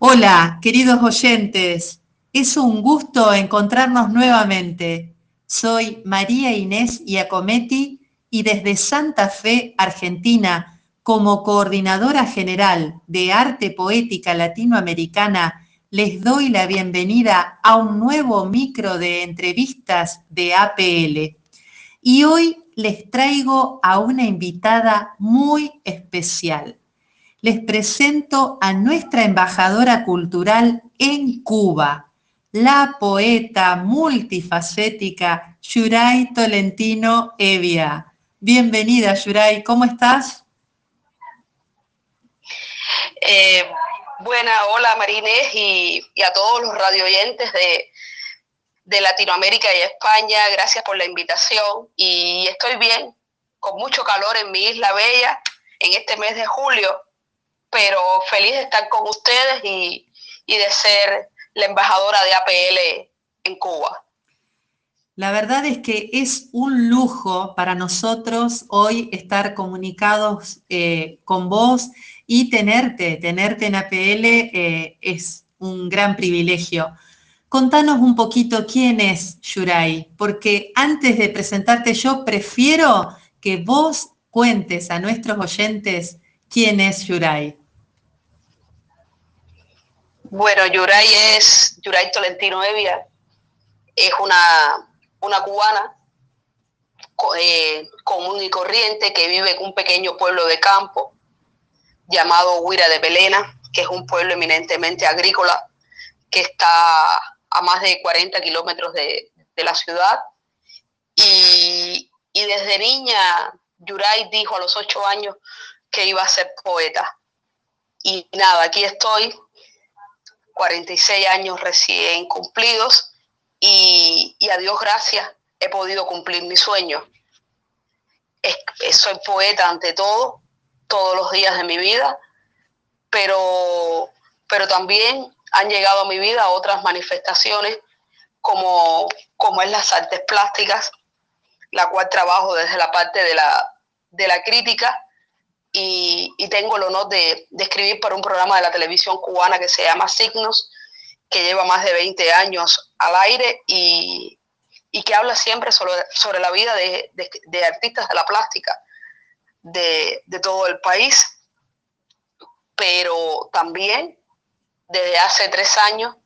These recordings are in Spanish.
Hola, queridos oyentes. Es un gusto encontrarnos nuevamente. Soy María Inés Iacometti y desde Santa Fe, Argentina, como coordinadora general de Arte Poética Latinoamericana, les doy la bienvenida a un nuevo micro de entrevistas de APL. Y hoy les traigo a una invitada muy especial les presento a nuestra embajadora cultural en Cuba, la poeta multifacética Yuray Tolentino Evia. Bienvenida, Yuray, ¿cómo estás? Eh, buena, hola Marinés y, a todos los radioyentes de, de Latinoamérica y España, gracias por la invitación y estoy bien, con mucho calor en mi isla bella en este mes de julio pero feliz de estar con ustedes y, de ser la embajadora de APL en Cuba. La verdad es que es un lujo para nosotros hoy estar comunicados eh, con vos y tenerte, tenerte en APL eh, es un gran privilegio. Contanos un poquito quién es Yuray, porque antes de presentarte yo prefiero que vos cuentes a nuestros oyentes quién es Yuray. Bueno, Yuray es, Yuray Tolentino Evia, es una, una cubana eh, común y corriente que vive en un pequeño pueblo de campo llamado Huira de Belena, que es un pueblo eminentemente agrícola que está a más de 40 kilómetros de, la ciudad. Y, y desde niña, Yuray dijo a los ocho años que iba a ser poeta. Y nada, aquí estoy 46 años recién cumplidos y, a Dios gracias he podido cumplir mi sueño. soy poeta ante todo, todos los días de mi vida, pero, pero también han llegado a mi vida otras manifestaciones como, como es las artes plásticas, la cual trabajo desde la parte de la, de la crítica y, tengo el honor de, escribir para un programa de la televisión cubana que se llama Signos, que lleva más de 20 años al aire y, que habla siempre sobre, sobre la vida de, artistas de la plástica de, todo el país. Pero también desde hace tres años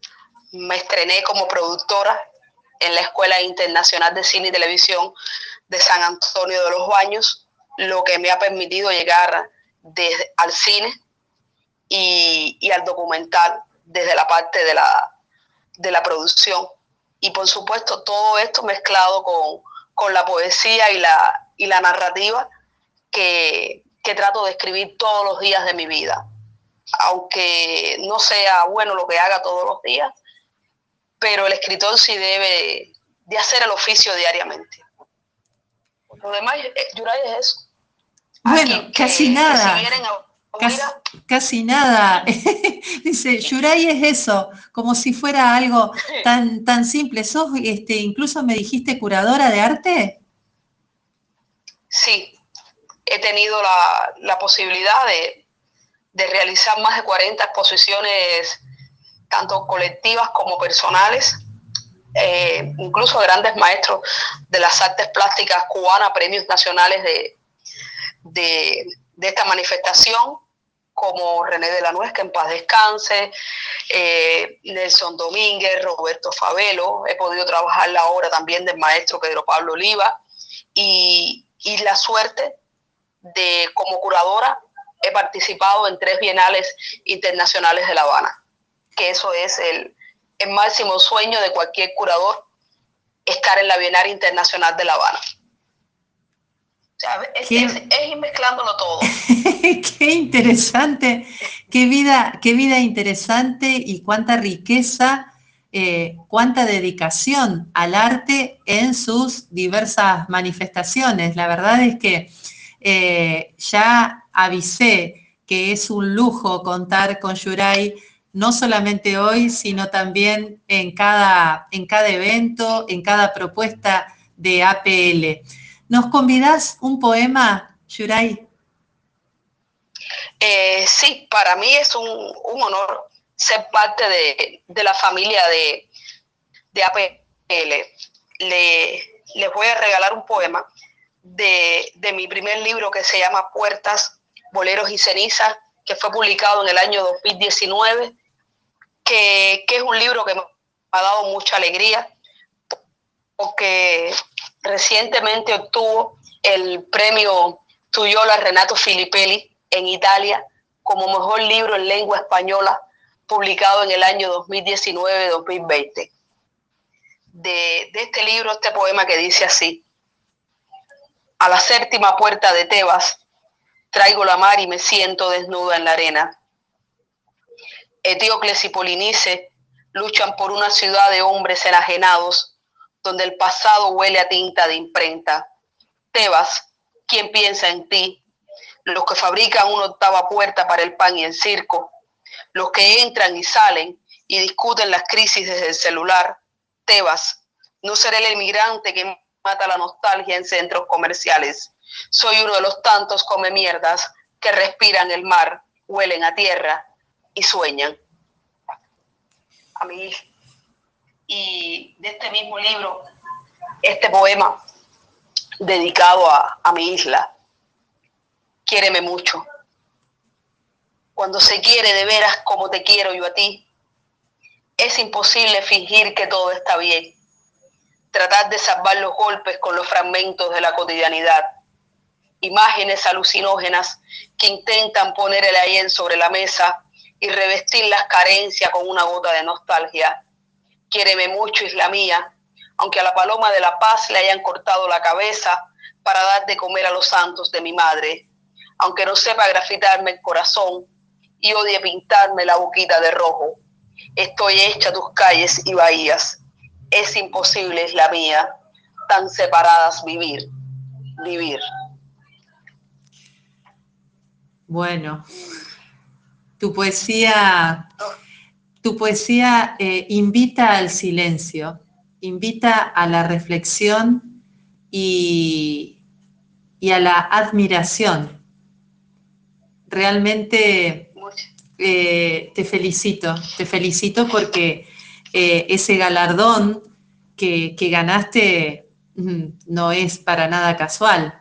me estrené como productora en la Escuela Internacional de Cine y Televisión de San Antonio de los Baños lo que me ha permitido llegar desde, al cine y, al documental desde la parte de la, de la producción. Y por supuesto todo esto mezclado con, la poesía y la, y la narrativa que, que trato de escribir todos los días de mi vida. Aunque no sea bueno lo que haga todos los días, pero el escritor sí debe de hacer el oficio diariamente. Lo demás, eh, Yuray es eso. Bueno, casi nada. casi, nada. Dice, Yuray es eso, como si fuera algo tan, tan simple. ¿Sos, este, incluso me dijiste, curadora de arte? Sí, he tenido la, posibilidad de, realizar más de 40 exposiciones, tanto colectivas como personales, eh, incluso grandes maestros de las artes plásticas cubanas, premios nacionales de, de, esta manifestación, como René de la Nuez, que en paz descanse, eh, Nelson Domínguez, Roberto Favelo, he podido trabajar la obra también del maestro Pedro Pablo Oliva, y, la suerte de, como curadora, he participado en tres bienales internacionales de La Habana, que eso es el, el máximo sueño de cualquier curador, estar en la Bienal Internacional de La Habana es, ir mezclándolo todo. qué interesante, qué vida, qué vida interesante y cuánta riqueza, eh, cuánta dedicación al arte en sus diversas manifestaciones. La verdad es que eh, ya avisé que es un lujo contar con Yuray, no solamente hoy, sino también en cada, en cada evento, en cada propuesta de APL. ¿Nos convidas un poema, Yuray? Eh, sí, para mí es un, honor ser parte de, la familia de, de APL. Le, les voy a regalar un poema de, mi primer libro que se llama Puertas, Boleros y Cenizas, que fue publicado en el año 2019, que, es un libro que me ha dado mucha alegría, porque recientemente obtuvo el premio Tuyola Renato Filippelli en Italia como mejor libro en lengua española publicado en el año 2019-2020. De, de este libro, este poema que dice así, a la séptima puerta de Tebas, traigo la mar y me siento desnuda en la arena. Etíocles y Polinice luchan por una ciudad de hombres enajenados, donde el pasado huele a tinta de imprenta. Tebas, ¿quién piensa en ti? Los que fabrican una octava puerta para el pan y el circo, los que entran y salen y discuten las crisis desde el celular. Tebas, no seré el emigrante que mata la nostalgia en centros comerciales. Soy uno de los tantos come mierdas que respiran el mar, huelen a tierra y sueñan. A mí. Y de este mismo libro, este poema dedicado a, a mi isla. Quiéreme mucho. Cuando se quiere de veras como te quiero yo a ti, es imposible fingir que todo está bien tratar de salvar los golpes con los fragmentos de la cotidianidad. Imágenes alucinógenas que intentan poner el ayen sobre la mesa y revestir las carencias con una gota de nostalgia. Quiéreme mucho, isla mía, aunque a la paloma de la paz le hayan cortado la cabeza para dar de comer a los santos de mi madre, aunque no sepa grafitarme el corazón y odie pintarme la boquita de rojo. Estoy hecha tus calles y bahías es imposible, es la mía, tan separadas vivir, vivir. Bueno, tu poesía, tu poesía eh, invita al silencio, invita a la reflexión y, a la admiración. Realmente eh, te felicito, te felicito porque eh, ese galardón que, ganaste mm, no es para nada casual.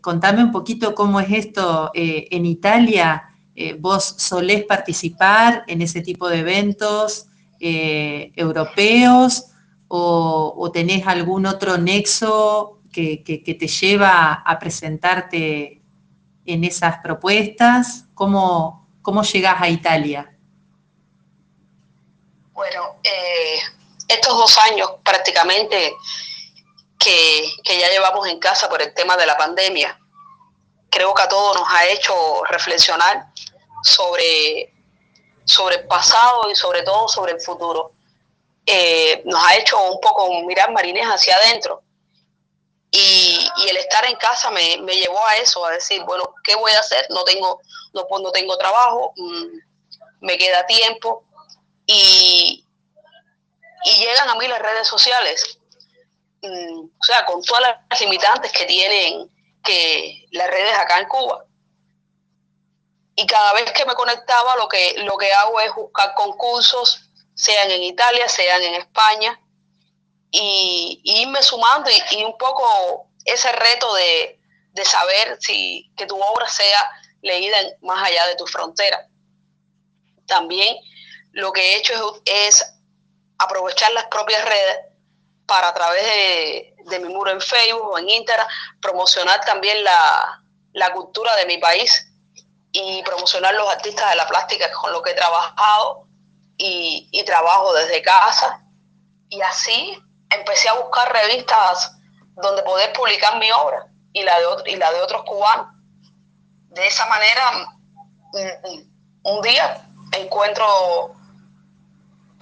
Contame un poquito cómo es esto en Italia. ¿Vos solés participar en ese tipo de eventos europeos o, tenés algún otro nexo que, te lleva a presentarte en esas propuestas? ¿Cómo, cómo llegás a Italia? Bueno, eh, estos dos años prácticamente que, ya llevamos en casa por el tema de la pandemia, creo que a todos nos ha hecho reflexionar sobre, sobre el pasado y sobre todo sobre el futuro. Eh, nos ha hecho un poco mirar marines hacia adentro. Y, el estar en casa me, llevó a eso, a decir, bueno, ¿qué voy a hacer? No tengo, no, no tengo trabajo, mm, me queda tiempo, y, llegan a mí las redes sociales, mm, o sea, con todas las limitantes que tienen que las redes acá en Cuba. Y cada vez que me conectaba, lo que, lo que hago es buscar concursos, sean en Italia, sean en España, y, irme sumando y, un poco ese reto de, de, saber si que tu obra sea leída más allá de tu frontera. También lo que he hecho es, aprovechar las propias redes para a través de, mi muro en Facebook o en Instagram promocionar también la, cultura de mi país y promocionar los artistas de la plástica con los que he trabajado y, trabajo desde casa. Y así empecé a buscar revistas donde poder publicar mi obra y la de, y la de otros cubanos. De esa manera, un día encuentro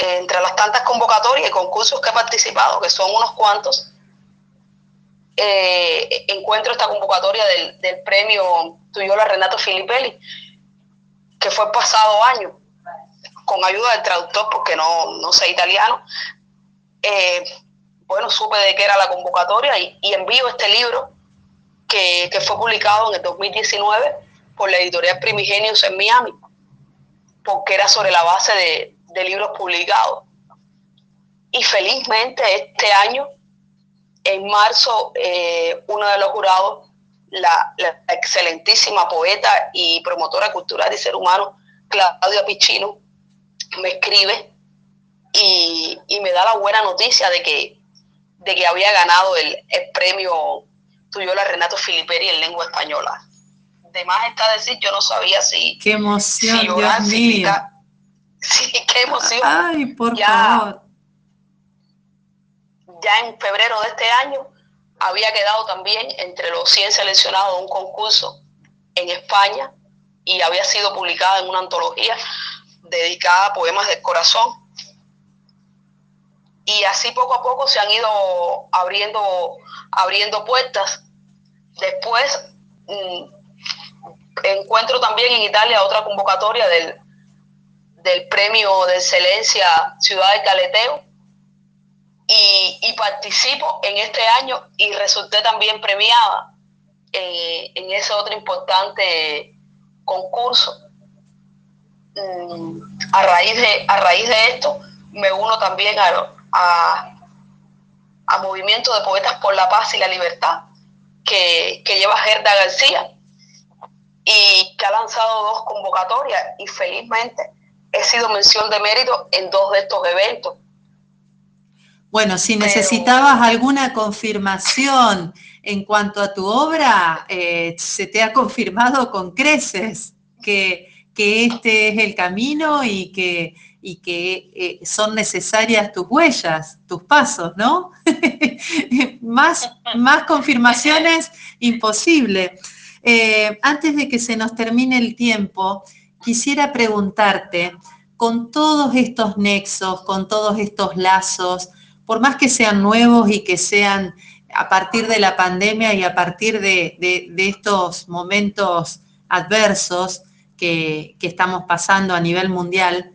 entre las tantas convocatorias y concursos que he participado, que son unos cuantos, eh, encuentro esta convocatoria del, del premio Tuyola Renato Filippelli, que fue el pasado año, con ayuda del traductor, porque no, sé italiano. Eh, bueno, supe de qué era la convocatoria y, envío este libro que, que, fue publicado en el 2019 por la editorial Primigenios en Miami. porque era sobre la base de, libros publicados. Y felizmente este año, en marzo, eh, uno de los jurados, la, excelentísima poeta y promotora cultural y ser humano, Claudia Pichino, me escribe y, me da la buena noticia de que, de que había ganado el, el premio Tuyola Renato Filiperi en lengua española de más está decir, yo no sabía si. Qué emoción, Dios mío. Sí, qué emoción. Ay, por favor. Ya en febrero de este año había quedado también entre los 100 seleccionados de un concurso en España y había sido publicada en una antología dedicada a poemas del corazón. Y así poco a poco se han ido abriendo, abriendo puertas. Después, mm, encuentro también en Italia otra convocatoria del, del Premio de Excelencia Ciudad de Caleteo y, participo en este año y resulté también premiada en, ese otro importante concurso. Mm, a raíz de, a raíz de esto me uno también a, a, a Movimiento de Poetas por la Paz y la Libertad que, que lleva Gerda García y que ha lanzado dos convocatorias y felizmente he sido mención de mérito en dos de estos eventos. Bueno, si necesitabas alguna confirmación en cuanto a tu obra, eh, se te ha confirmado con creces que, este es el camino y que, y que eh, son necesarias tus huellas, tus pasos, ¿no? más, más confirmaciones imposible. Eh, antes de que se nos termine el tiempo, quisiera preguntarte, con todos estos nexos, con todos estos lazos, por más que sean nuevos y que sean a partir de la pandemia y a partir de, estos momentos adversos que, que estamos pasando a nivel mundial,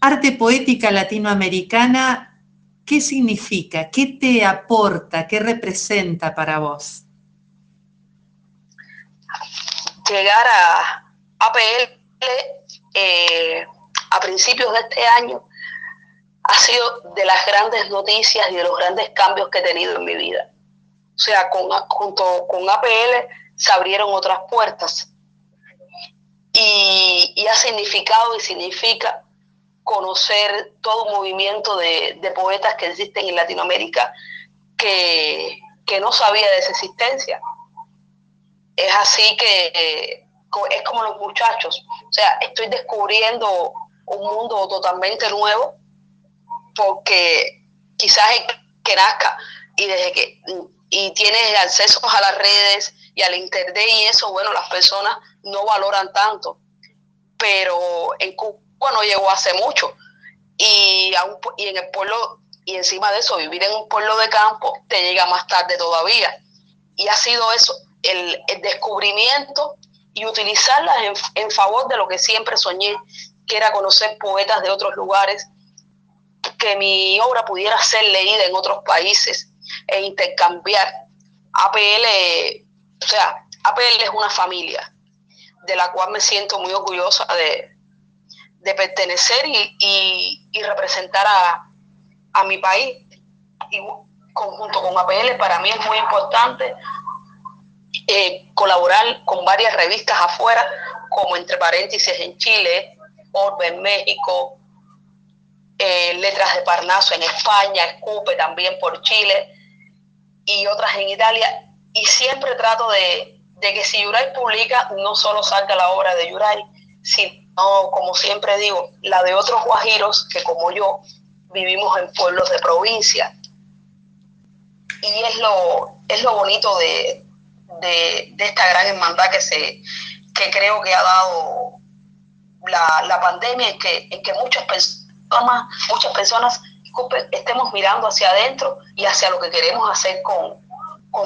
arte poética latinoamericana, ¿qué significa? ¿Qué te aporta? ¿Qué representa para vos? llegar a APL eh, a principios de este año ha sido de las grandes noticias y de los grandes cambios que he tenido en mi vida. O sea, con, junto con APL se abrieron otras puertas y, ha significado y significa conocer todo un movimiento de, poetas que existen en Latinoamérica que, no sabía de esa existencia es así que es como los muchachos. O sea, estoy descubriendo un mundo totalmente nuevo porque quizás que nazca y desde que y tienes acceso a las redes y al internet y eso, bueno, las personas no valoran tanto. Pero en Cuba no llegó hace mucho. Y, y en el pueblo, y encima de eso, vivir en un pueblo de campo te llega más tarde todavía. Y ha sido eso, el, descubrimiento y utilizarlas en, favor de lo que siempre soñé, que era conocer poetas de otros lugares, que mi obra pudiera ser leída en otros países e intercambiar. APL, o sea, APL es una familia de la cual me siento muy orgullosa de, pertenecer y, representar a, a, mi país. Y conjunto con APL para mí es muy importante eh, colaborar con varias revistas afuera, como entre paréntesis en Chile, Orbe en México, eh, Letras de Parnaso en España, Escupe también por Chile y otras en Italia. Y siempre trato de, que si Yuray publica, no solo salga la obra de Yuray, sino, como siempre digo, la de otros guajiros que como yo vivimos en pueblos de provincia. Y es lo, es lo bonito de, de, esta gran hermandad que, se, que creo que ha dado la, pandemia, en que, en que muchas personas, muchas personas estemos mirando hacia adentro y hacia lo que queremos hacer con,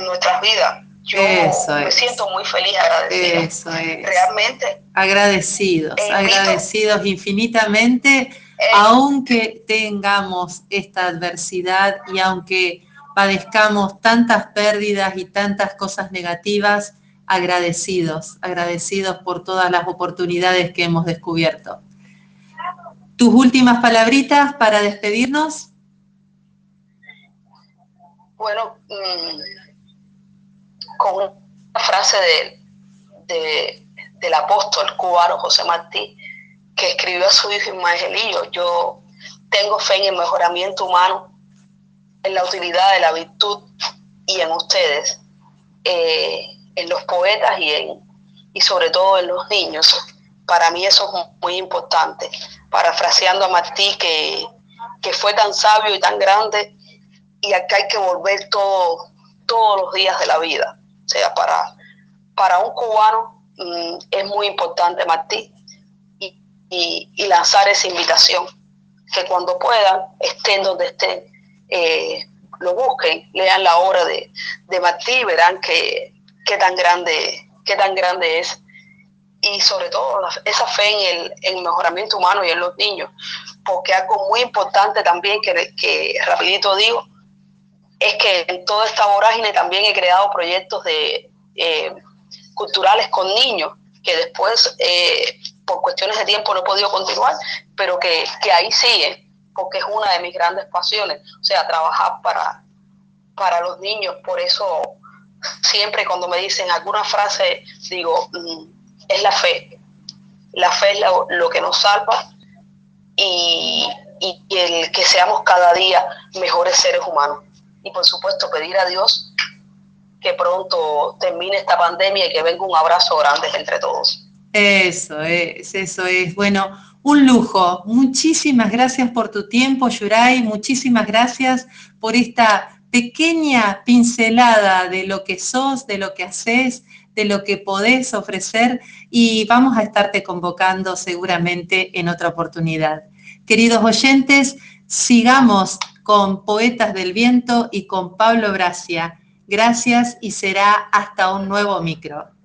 nuestras vidas. Yo me siento muy feliz, agradecido. Realmente. Agradecidos, agradecidos infinitamente, aunque tengamos esta adversidad y aunque padezcamos tantas pérdidas y tantas cosas negativas, agradecidos, agradecidos por todas las oportunidades que hemos descubierto. ¿Tus últimas palabritas para despedirnos? Bueno, mm, con una frase de, del apóstol cubano José Martí, que escribió a su hijo Ismaelillo, yo tengo fe en el mejoramiento humano, en la utilidad de la virtud y en ustedes, eh, en los poetas y, en, y sobre todo en los niños. Para mí eso es muy importante. Parafraseando a Martí, que, que fue tan sabio y tan grande, y acá hay que volver todo, todos los días de la vida. O sea, para, para un cubano mm, es muy importante Martí y, y, lanzar esa invitación, que cuando puedan, estén donde estén, eh, lo busquen, lean la obra de, de Martí verán que, qué tan grande, qué tan grande es. Y sobre todo esa fe en el, en mejoramiento humano y en los niños. Porque algo muy importante también que, que rapidito digo, es que en toda esta vorágine también he creado proyectos de, eh, culturales con niños, que después eh, por cuestiones de tiempo no he podido continuar, pero que, que, ahí sigue, porque es una de mis grandes pasiones, o sea, trabajar para, para los niños, por eso siempre cuando me dicen alguna frase, digo, mm, es la fe, la fe es lo, que nos salva y, y el que seamos cada día mejores seres humanos. Y por supuesto pedir a Dios que pronto termine esta pandemia y que venga un abrazo grande entre todos. Eso es, eso es. Bueno, un lujo. Muchísimas gracias por tu tiempo, Yuray. Muchísimas gracias por esta pequeña pincelada de lo que sos, de lo que haces, de lo que podés ofrecer y vamos a estarte convocando seguramente en otra oportunidad. Queridos oyentes, sigamos con Poetas del Viento y con Pablo Gracia. Gracias y será hasta un nuevo micro.